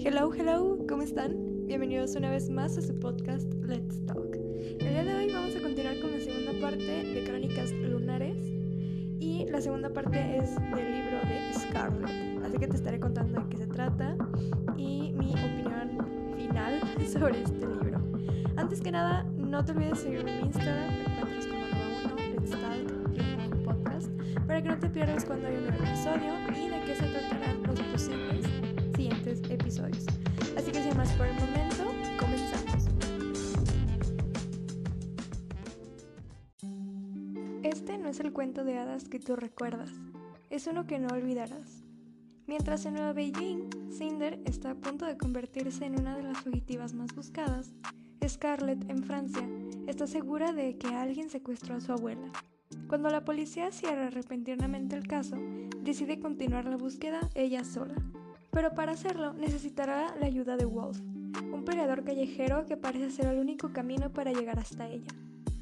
Hello, hello, ¿cómo están? Bienvenidos una vez más a su podcast Let's Talk. El día de hoy vamos a continuar con la segunda parte de Crónicas Lunares y la segunda parte es del libro de Scarlet. Así que te estaré contando de qué se trata y mi opinión final sobre este libro. Antes que nada, no te olvides de seguirme en Instagram, me encuentras como 1 Let's Talk podcast para que no te pierdas cuando hay un nuevo episodio y de qué se tratarán los posibles episodios. Así que sin más por el momento, comenzamos. Este no es el cuento de hadas que tú recuerdas, es uno que no olvidarás. Mientras en Nueva Beijing, Cinder está a punto de convertirse en una de las fugitivas más buscadas, Scarlett en Francia está segura de que alguien secuestró a su abuela. Cuando la policía cierra repentinamente el caso, decide continuar la búsqueda ella sola. Pero para hacerlo necesitará la ayuda de Wolf, un peleador callejero que parece ser el único camino para llegar hasta ella.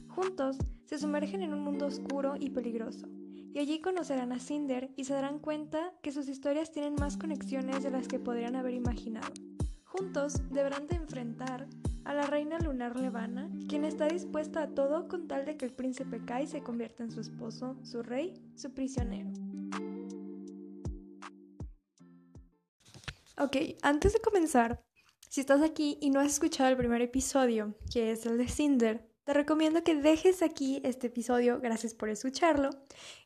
Juntos se sumergen en un mundo oscuro y peligroso, y allí conocerán a Cinder y se darán cuenta que sus historias tienen más conexiones de las que podrían haber imaginado. Juntos deberán de enfrentar a la reina lunar Levana, quien está dispuesta a todo con tal de que el príncipe Kai se convierta en su esposo, su rey, su prisionero. Ok, antes de comenzar, si estás aquí y no has escuchado el primer episodio, que es el de Cinder, te recomiendo que dejes aquí este episodio, gracias por escucharlo,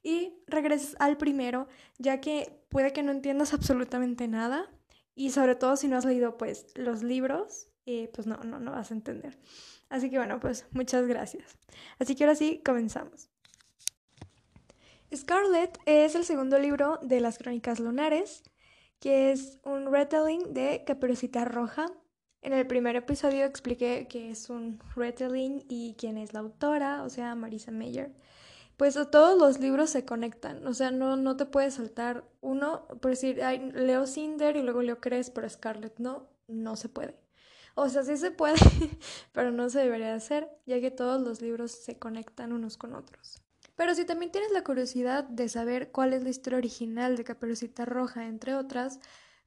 y regreses al primero, ya que puede que no entiendas absolutamente nada, y sobre todo si no has leído pues los libros, eh, pues no, no, no vas a entender. Así que bueno, pues muchas gracias. Así que ahora sí, comenzamos. Scarlet es el segundo libro de las Crónicas Lunares que es un retelling de Caperucita Roja. En el primer episodio expliqué que es un retelling y quién es la autora, o sea, Marisa Mayer. Pues todos los libros se conectan, o sea, no, no te puedes saltar uno, por decir, leo Cinder y luego leo Cres, pero Scarlet no, no se puede. O sea, sí se puede, pero no se debería hacer, ya que todos los libros se conectan unos con otros. Pero si también tienes la curiosidad de saber cuál es la historia original de Caperucita Roja, entre otras,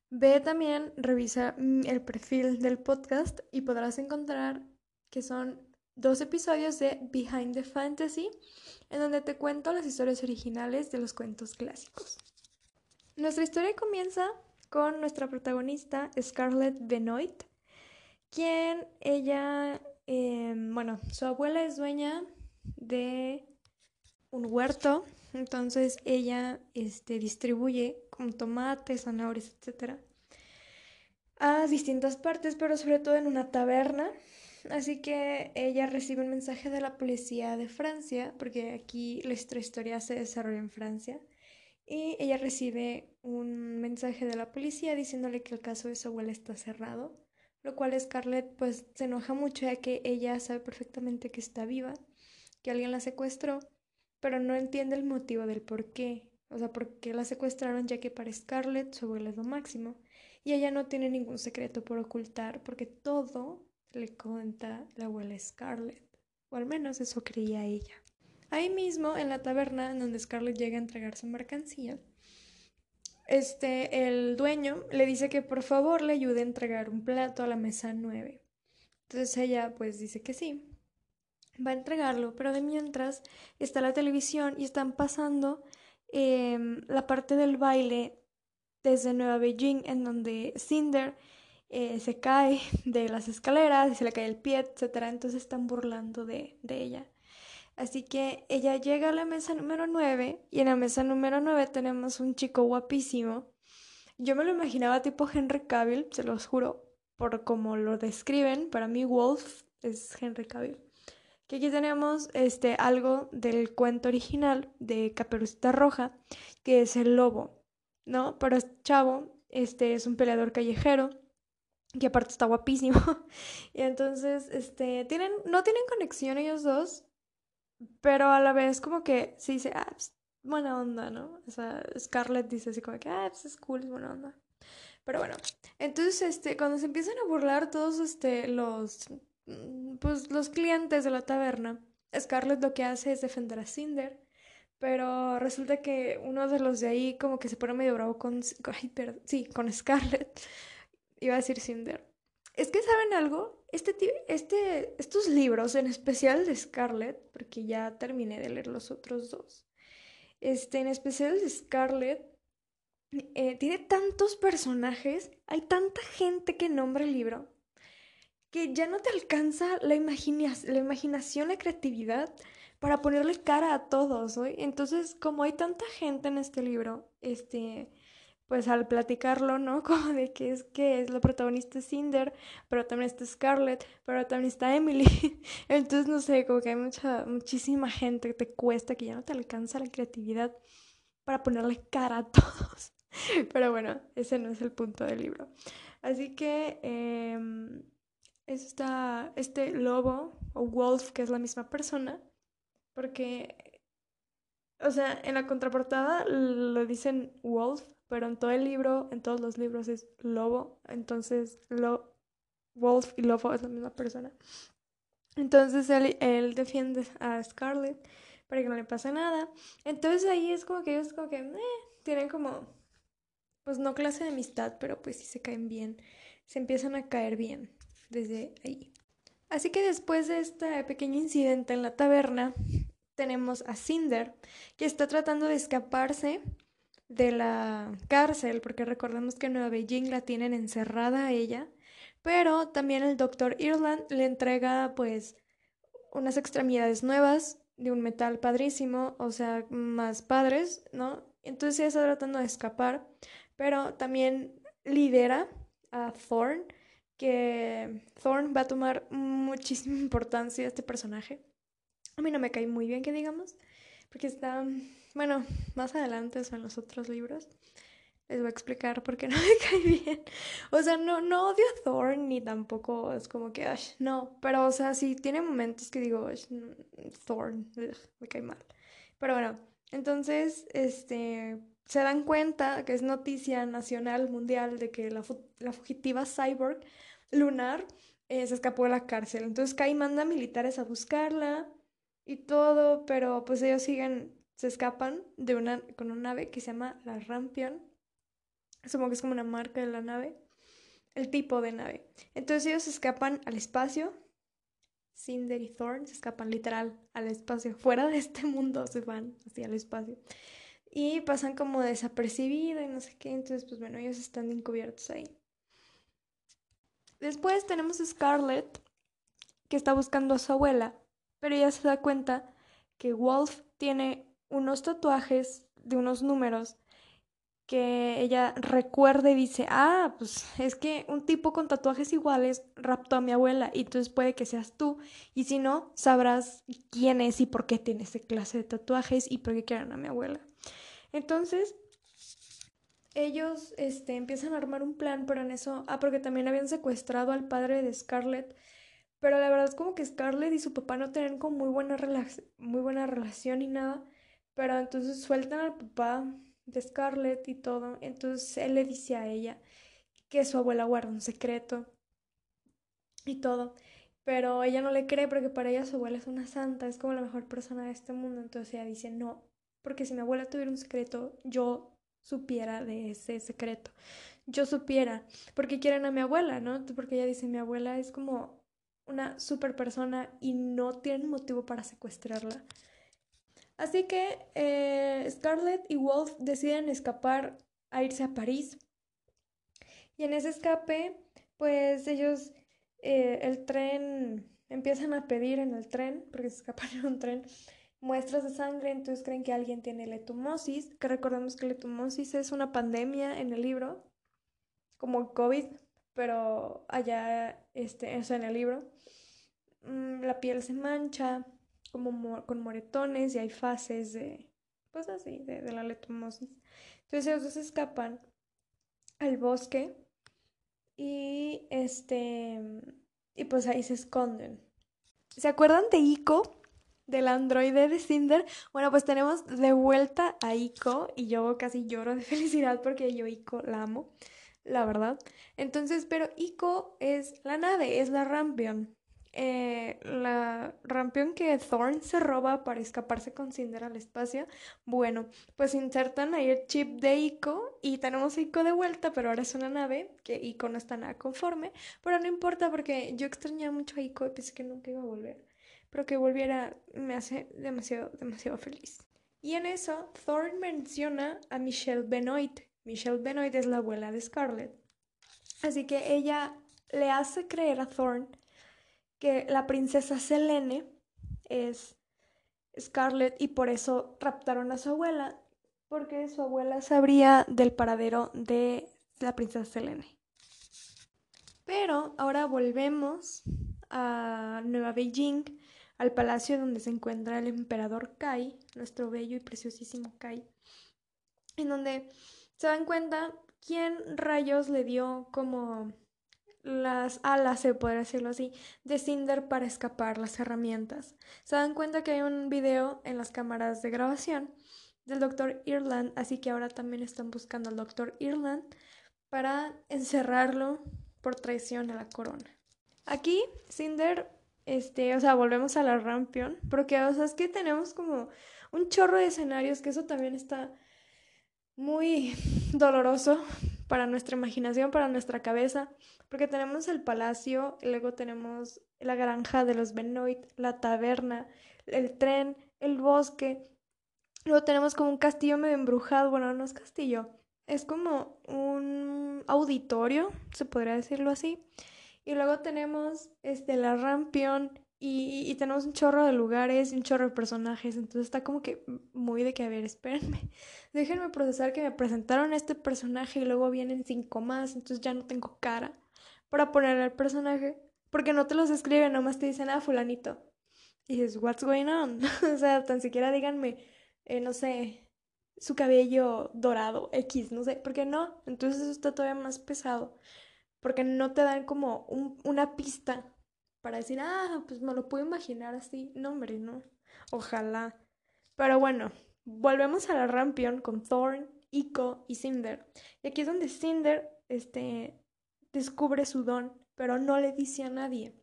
ve también, revisa mm, el perfil del podcast y podrás encontrar que son dos episodios de Behind the Fantasy, en donde te cuento las historias originales de los cuentos clásicos. Nuestra historia comienza con nuestra protagonista Scarlett Benoit, quien ella, em, bueno, su abuela es dueña de un huerto, entonces ella este, distribuye con tomates, zanahorias, etc. a distintas partes, pero sobre todo en una taberna. Así que ella recibe un mensaje de la policía de Francia, porque aquí nuestra historia se desarrolla en Francia, y ella recibe un mensaje de la policía diciéndole que el caso de su abuela está cerrado, lo cual Scarlett pues se enoja mucho ya que ella sabe perfectamente que está viva, que alguien la secuestró pero no entiende el motivo del por qué. O sea, por qué la secuestraron ya que para Scarlett su abuela es lo máximo. Y ella no tiene ningún secreto por ocultar porque todo le cuenta la abuela Scarlett. O al menos eso creía ella. Ahí mismo, en la taberna en donde Scarlett llega a entregar su mercancía, este, el dueño le dice que por favor le ayude a entregar un plato a la mesa 9. Entonces ella pues dice que sí va a entregarlo, pero de mientras está la televisión y están pasando em, la parte del baile desde Nueva Beijing en donde Cinder eh, se cae de las escaleras y se le cae el pie, etc. Entonces están burlando de, de ella. Así que ella llega a la mesa número 9 y en la mesa número 9 tenemos un chico guapísimo. Yo me lo imaginaba tipo Henry Cavill, se los juro, por como lo describen. Para mí Wolf es Henry Cavill. Que aquí tenemos este, algo del cuento original de Caperucita Roja, que es el lobo, ¿no? Pero Chavo este, es un peleador callejero, que aparte está guapísimo. y entonces, este, tienen, no tienen conexión ellos dos, pero a la vez como que se dice, ah, pues, buena onda, ¿no? O sea, Scarlett dice así como que, ah, pues es cool, es buena onda. Pero bueno, entonces, este, cuando se empiezan a burlar todos, este, los pues los clientes de la taberna, Scarlett lo que hace es defender a Cinder, pero resulta que uno de los de ahí como que se pone medio bravo con, sí, con Scarlett iba a decir Cinder. Es que, ¿saben algo? Este, este, estos libros, en especial de Scarlett, porque ya terminé de leer los otros dos, este, en especial de Scarlett, eh, tiene tantos personajes, hay tanta gente que nombra el libro, que ya no te alcanza la, la imaginación, la creatividad para ponerle cara a todos, ¿hoy? Entonces, como hay tanta gente en este libro, este, pues al platicarlo, ¿no? Como de que es que es la protagonista Cinder, pero también está Scarlett, pero también está Emily. Entonces, no sé, como que hay mucha, muchísima gente que te cuesta, que ya no te alcanza la creatividad para ponerle cara a todos. Pero bueno, ese no es el punto del libro. Así que eh, está este lobo o wolf, que es la misma persona, porque, o sea, en la contraportada lo dicen wolf, pero en todo el libro, en todos los libros es lobo, entonces lo, Wolf y lobo es la misma persona. Entonces él, él defiende a Scarlett para que no le pase nada. Entonces ahí es como que ellos como que eh, tienen como, pues no clase de amistad, pero pues sí se caen bien, se empiezan a caer bien desde ahí. Así que después de este pequeño incidente en la taberna, tenemos a Cinder, que está tratando de escaparse de la cárcel, porque recordemos que en Nueva Beijing la tienen encerrada a ella, pero también el doctor Ireland le entrega pues unas extremidades nuevas de un metal padrísimo, o sea, más padres, ¿no? Entonces ella está tratando de escapar, pero también lidera a Thorn, que Thorn va a tomar muchísima importancia este personaje. A mí no me cae muy bien que digamos, porque está bueno, más adelante o en los otros libros les voy a explicar por qué no me cae bien. O sea, no, no odio a Thorn ni tampoco es como que, no, pero o sea, sí tiene momentos que digo, Thorn, me cae mal. Pero bueno, entonces, este, se dan cuenta que es noticia nacional, mundial, de que la, la fugitiva cyborg lunar eh, se escapó de la cárcel. Entonces Kai manda militares a buscarla y todo, pero pues ellos siguen se escapan de una, con una nave que se llama la Rampion. Supongo que es como una marca de la nave. El tipo de nave. Entonces ellos se escapan al espacio. Cinder y Thorn se escapan literal al espacio. Fuera de este mundo se van hacia el espacio. Y pasan como desapercibido y no sé qué. Entonces, pues bueno, ellos están encubiertos ahí. Después tenemos a Scarlett, que está buscando a su abuela, pero ella se da cuenta que Wolf tiene unos tatuajes de unos números que ella recuerda y dice, ah, pues es que un tipo con tatuajes iguales raptó a mi abuela y entonces puede que seas tú y si no, sabrás quién es y por qué tiene ese clase de tatuajes y por qué quieren a mi abuela. Entonces, ellos este, empiezan a armar un plan, pero en eso, ah, porque también habían secuestrado al padre de Scarlett, pero la verdad es como que Scarlett y su papá no tienen como muy buena, muy buena relación y nada. Pero entonces sueltan al papá de Scarlett y todo. Entonces él le dice a ella que su abuela guarda un secreto y todo. Pero ella no le cree porque para ella su abuela es una santa, es como la mejor persona de este mundo. Entonces ella dice, no, porque si mi abuela tuviera un secreto, yo supiera de ese secreto. Yo supiera, porque quieren a mi abuela, ¿no? Porque ella dice, mi abuela es como una super persona y no tienen motivo para secuestrarla. Así que eh, Scarlett y Wolf deciden escapar a irse a París. Y en ese escape, pues ellos, eh, el tren, empiezan a pedir en el tren, porque se escapan en un tren, muestras de sangre, entonces creen que alguien tiene letomosis, que recordemos que letomosis es una pandemia en el libro, como COVID, pero allá, este, eso en el libro. Mm, la piel se mancha, como con moretones y hay fases de, pues así, de, la letomosis. Entonces ellos se escapan al bosque y este, y pues ahí se esconden. ¿Se acuerdan de Ico? Del androide de Cinder. Bueno, pues tenemos de vuelta a Ico y yo casi lloro de felicidad porque yo Ico la amo, la verdad. Entonces, pero Ico es la nave, es la Rampion. eh, la rampión que Thorn se roba para escaparse con Cinder al espacio. Bueno, pues insertan ahí el chip de Ico y tenemos Ico de vuelta, pero ahora es una nave que Ico no está nada conforme. Pero no importa porque yo extrañaba mucho a Ico y pensé que nunca iba a volver. Pero que volviera me hace demasiado, demasiado feliz. Y en eso, Thorn menciona a Michelle Benoit. Michelle Benoit es la abuela de Scarlett. Así que ella le hace creer a Thorn que la princesa Selene es Scarlett y por eso raptaron a su abuela, porque su abuela sabría del paradero de la princesa Selene. Pero ahora volvemos a Nueva Beijing, al palacio donde se encuentra el emperador Kai, nuestro bello y preciosísimo Kai, en donde se dan cuenta quién rayos le dio como las alas, se puede decirlo así, de Cinder para escapar las herramientas. Se dan cuenta que hay un video en las cámaras de grabación del Dr. Irland, así que ahora también están buscando al Dr. Irland para encerrarlo por traición a la corona. Aquí, Cinder, este, o sea, volvemos a la Rampion, porque, o sea, es que tenemos como un chorro de escenarios, que eso también está muy doloroso para nuestra imaginación, para nuestra cabeza, porque tenemos el palacio, luego tenemos la granja de los Benoit, la taberna, el tren, el bosque, luego tenemos como un castillo medio embrujado, bueno, no es castillo, es como un auditorio, se podría decirlo así, y luego tenemos este, la Rampion y, tenemos un chorro de lugares y un chorro de personajes. Entonces está como que muy de que, a ver, espérenme. Déjenme procesar que me presentaron este personaje y luego vienen cinco más. Entonces ya no tengo cara para poner al personaje. Porque no te los escriben, nomás te dicen, ah, fulanito. Y dices, what's going on? o sea, tan siquiera díganme, eh, no sé, su cabello dorado, X, no sé. ¿Por qué no? Entonces eso está todavía más pesado. Porque no te dan como una pista para decir, ah, pues me lo puedo imaginar así. No, hombre, no. Ojalá. Pero bueno, volvemos a la Rampion con Thorn, Ico y Cinder. Y aquí es donde Cinder este, descubre su don, pero no le dice a nadie.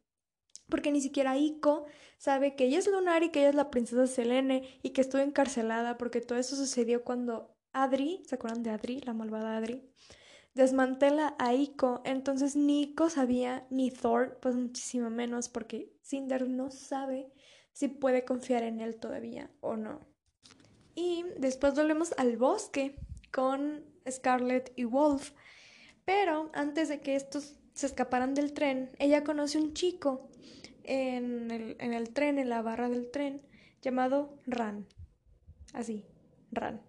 Porque ni siquiera Ico sabe que ella es lunar y que ella es la princesa Selene y que estuvo encarcelada porque todo eso sucedió cuando Adri, ¿se acuerdan de Adri, la malvada Adri? Desmantela a Ico, entonces ni Ico sabía, ni Thor, pues muchísimo menos, porque Cinder no sabe si puede confiar en él todavía o no. Y después volvemos al bosque con Scarlett y Wolf, pero antes de que estos se escaparan del tren, ella conoce un chico en el, en el tren, en la barra del tren, llamado Ran. Así, Ran.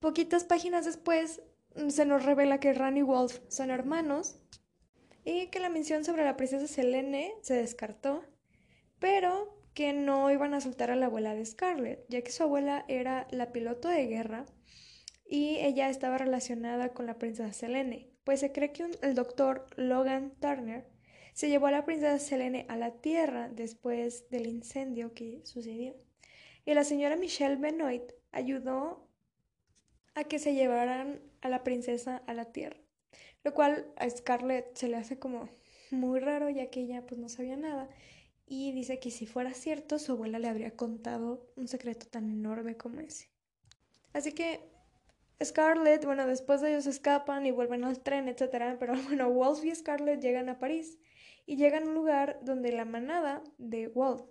Poquitas páginas después se nos revela que Ran y Wolf son hermanos y que la mención sobre la princesa Selene se descartó, pero que no iban a soltar a la abuela de Scarlett, ya que su abuela era la piloto de guerra y ella estaba relacionada con la princesa Selene, pues se cree que el doctor Logan Turner se llevó a la princesa Selene a la Tierra después del incendio que sucedió. Y la señora Michelle Benoit ayudó a que se llevaran a la princesa a la tierra. Lo cual a Scarlett se le hace como muy raro ya que ella pues no sabía nada y dice que si fuera cierto su abuela le habría contado un secreto tan enorme como ese. Así que Scarlett, bueno, después de ellos escapan y vuelven al tren, etc. Pero bueno, Wolf y Scarlett llegan a París y llegan a un lugar donde la manada de Wolf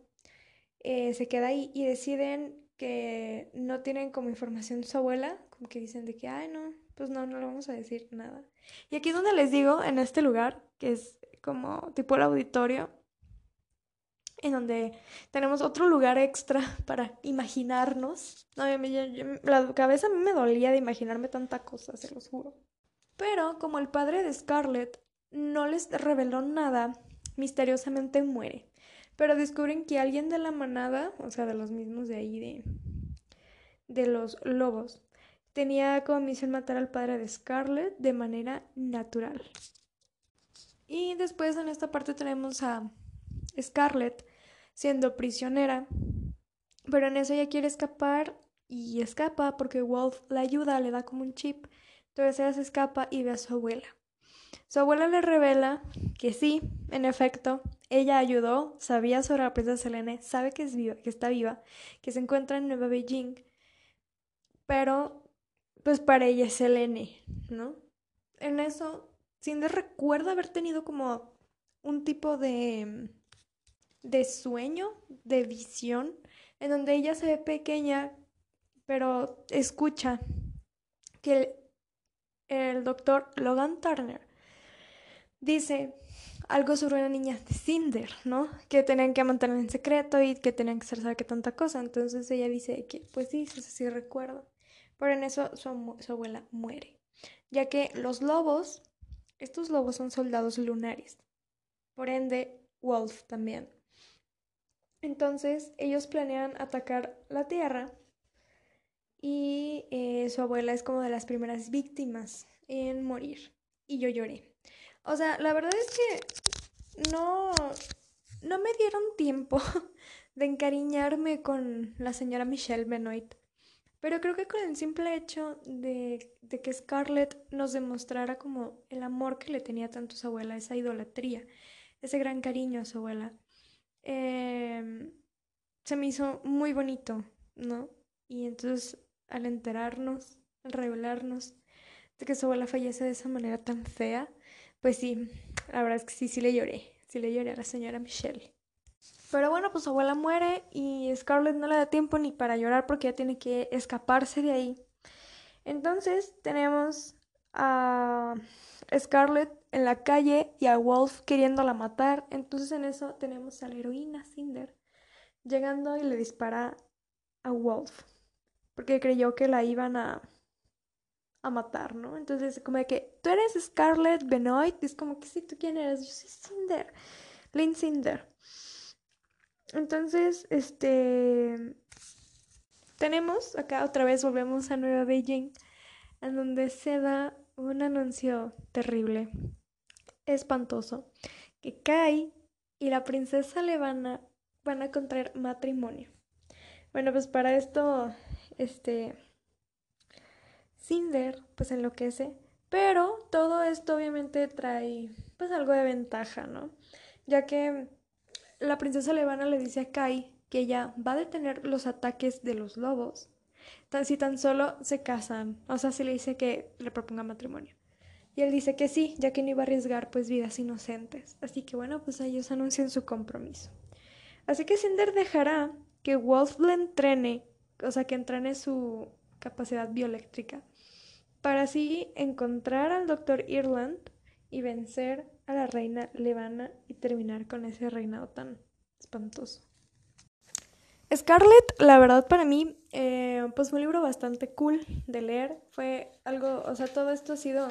eh, se queda ahí y deciden que no tienen como información su abuela, como que dicen de que, ay, no, pues no, no le vamos a decir nada. Y aquí es donde les digo, en este lugar, que es como tipo el auditorio, en donde tenemos otro lugar extra para imaginarnos. No, la cabeza a mí me dolía de imaginarme tanta cosa, se los juro. Pero como el padre de Scarlett no les reveló nada, misteriosamente muere. Pero descubren que alguien de la manada, o sea, de los mismos de ahí, de, de los lobos, tenía como misión matar al padre de Scarlett de manera natural. Y después en esta parte tenemos a Scarlett siendo prisionera, pero en eso ella quiere escapar y escapa porque Wolf la ayuda, le da como un chip. Entonces ella se escapa y ve a su abuela. Su abuela le revela que sí, en efecto, ella ayudó, sabía sobre la princesa Selene, sabe que es viva, que está viva, que se encuentra en Nueva Beijing, pero pues para ella es Selene, ¿no? En eso, Cinder recuerda haber tenido como un tipo de de sueño, de visión, en donde ella se ve pequeña, pero escucha que el, doctor Logan Turner dice algo sobre una niña de Cinder, ¿no? Que tenían que mantener en secreto y que tenían que saber qué tanta cosa. Entonces ella dice que, pues sí, sí, sí recuerdo. Pero en eso su, abuela muere, ya que los lobos, estos lobos son soldados lunares. Por ende, Wolf también. Entonces ellos planean atacar la Tierra y eh, su abuela es como de las primeras víctimas en morir. Y yo lloré. O sea, la verdad es que no, no me dieron tiempo de encariñarme con la señora Michelle Benoit. Pero creo que con el simple hecho de, de, que Scarlett nos demostrara como el amor que le tenía tanto a su abuela, esa idolatría, ese gran cariño a su abuela, Em, se me hizo muy bonito, ¿no? Y entonces al enterarnos, al revelarnos de que su abuela fallece de esa manera tan fea, pues sí, la verdad es que sí, sí le lloré, sí le lloré a la señora Michelle. Pero bueno, pues su abuela muere y Scarlett no le da tiempo ni para llorar porque ya tiene que escaparse de ahí. Entonces tenemos a Scarlett en la calle y a Wolf queriéndola matar. Entonces en eso tenemos a la heroína Cinder llegando y le dispara a Wolf porque creyó que la iban a a matar, ¿no? Entonces como de que tú eres Scarlett Benoit, es como que sí, tú quién eres, yo soy Cinder, Lynn Cinder. Entonces, este tenemos acá otra vez volvemos a Nueva Beijing en donde se da un anuncio terrible espantoso que cae y la princesa le van a, van a contraer matrimonio. Bueno, pues para esto, este, Cinder, pues enloquece, pero todo esto obviamente trae, pues algo de ventaja, ¿no? Ya que la princesa Levana le dice a Kai que ella va a detener los ataques de los lobos si tan solo se casan, o sea, si le dice que le proponga matrimonio. Y él dice que sí, ya que no iba a arriesgar pues vidas inocentes. Así que bueno, pues ellos anuncian su compromiso. Así que Cinder dejará que Wolf le entrene, o sea, que entrene su capacidad bioeléctrica, para así encontrar al doctor Irland y vencer a la reina Levana y terminar con ese reinado tan espantoso. Scarlett, la verdad para mí, eh, pues fue un libro bastante cool de leer. Fue algo, o sea, todo esto ha sido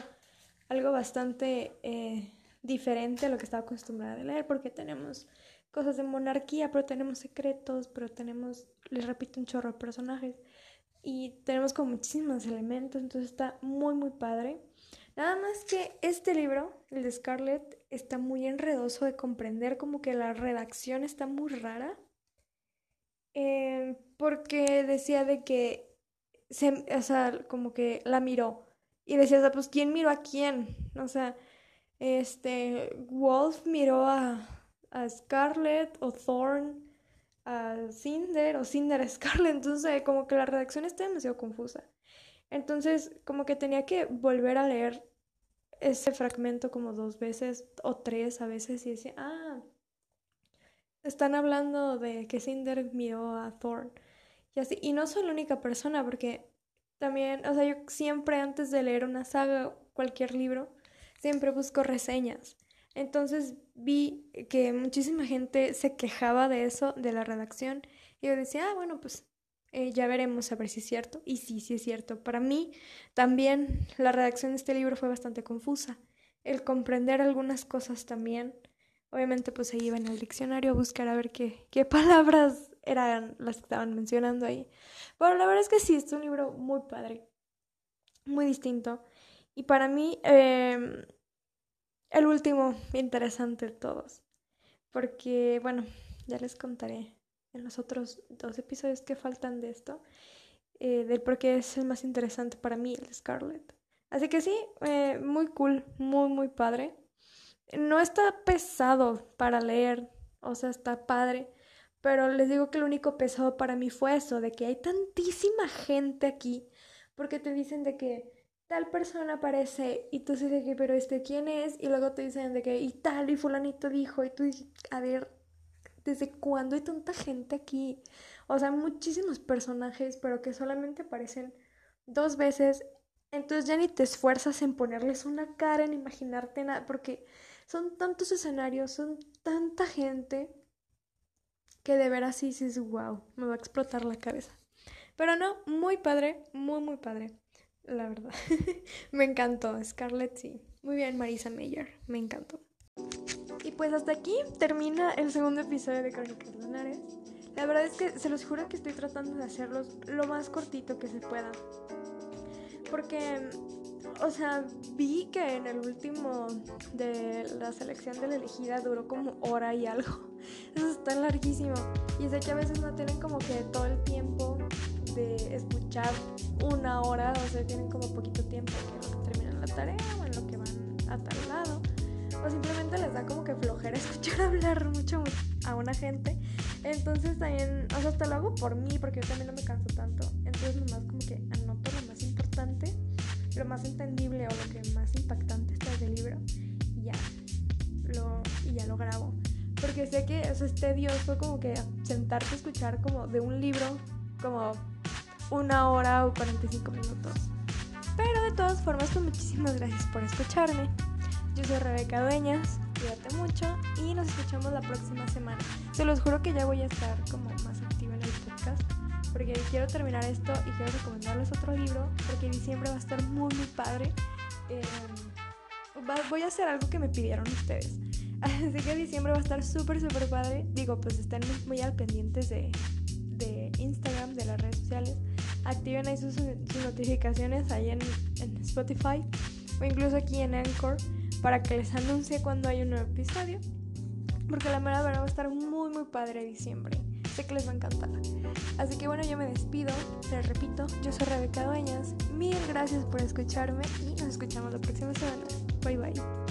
algo bastante eh, diferente a lo que estaba acostumbrada a leer, porque tenemos cosas de monarquía, pero tenemos secretos, pero tenemos, les repito, un chorro de personajes y tenemos como muchísimos elementos, entonces está muy, muy padre. Nada más que este libro, el de Scarlett, está muy enredoso de comprender, como que la redacción está muy rara, eh, porque decía de que, se, o sea, como que la miró y decía, pues, ¿quién miró a quién? O sea, este, Wolf miró a, a Scarlett o Thorn a Cinder o Cinder a Scarlett, entonces como que la redacción está demasiado confusa. Entonces como que tenía que volver a leer ese fragmento como dos veces o tres a veces y decía, ah, están hablando de que Cinder miró a Thorn y así. Y no soy la única persona porque también, o sea, yo siempre antes de leer una saga, cualquier libro, siempre busco reseñas. Entonces vi que muchísima gente se quejaba de eso, de la redacción, y yo decía, ah, bueno, pues eh, ya veremos a ver si es cierto. Y sí, sí es cierto. Para mí también la redacción de este libro fue bastante confusa. El comprender algunas cosas también. Obviamente pues se iba en el diccionario a buscar a ver qué, qué palabras eran las que estaban mencionando ahí. Bueno, la verdad es que sí, es un libro muy padre, muy distinto. Y para mí, em, el último interesante de todos. Porque, bueno, ya les contaré en los otros dos episodios que faltan de esto, eh, del por qué es el más interesante para mí, el Scarlet. Así que sí, eh, muy cool, muy, muy padre. No está pesado para leer, o sea, está padre, pero les digo que lo único pesado para mí fue eso, de que hay tantísima gente aquí, porque te dicen de que tal persona aparece y tú dices que, pero este, ¿quién es? Y luego te dicen de que, y tal, y fulanito dijo, y tú dices, a ver, ¿desde cuándo hay tanta gente aquí? O sea, muchísimos personajes, pero que solamente aparecen dos veces. Entonces ya ni te esfuerzas en ponerles una cara, en imaginarte nada, porque son tantos escenarios, son tanta gente, que de veras sí dices, wow, me va a explotar la cabeza. Pero no, muy padre, muy, muy padre, la verdad. me encantó, Scarlett, sí. Muy bien, Marisa Meyer, me encantó. Y pues hasta aquí termina el segundo episodio de Crónicas Lunares. La verdad es que se los juro que estoy tratando de hacerlos lo más cortito que se pueda. Porque, o sea, vi que en el último de la selección de la elegida duró como hora y algo. Eso está larguísimo. Y sé que a veces no tienen como que todo el tiempo de escuchar una hora, o sea, tienen como poquito tiempo en lo que terminan la tarea o en lo que van a tal lado. O simplemente les da como que flojera escuchar hablar mucho a una gente. Entonces también, o sea, hasta lo hago por mí, porque yo también no me canso tanto. Entonces nomás como que anoto lo más importante, lo más entendible o lo que más impactante está del libro y ya lo, y ya lo grabo. Porque sé que eso es tedioso como que sentarte a escuchar como de un libro como una hora o 45 minutos. Pero de todas formas, pues muchísimas gracias por escucharme. Yo soy Rebeca Dueñas cuídate mucho y nos escuchamos la próxima semana. Se los juro que ya voy a estar como más activa en el podcast porque quiero terminar esto y quiero recomendarles otro libro porque diciembre va a estar muy muy padre. Em, voy a hacer algo que me pidieron ustedes. Así que diciembre va a estar súper súper padre. Digo, pues estén muy al pendientes de, de Instagram, de las redes sociales. Activen ahí sus, notificaciones ahí en, en Spotify o incluso aquí en Anchor para que les anuncie cuando hay un nuevo episodio. Porque la verdad va a estar muy muy padre diciembre. Sé que les va a encantar. Así que bueno, yo me despido. Les repito, yo soy Rebeca Dueñas. Mil gracias por escucharme y nos escuchamos la próxima semana. Bye bye.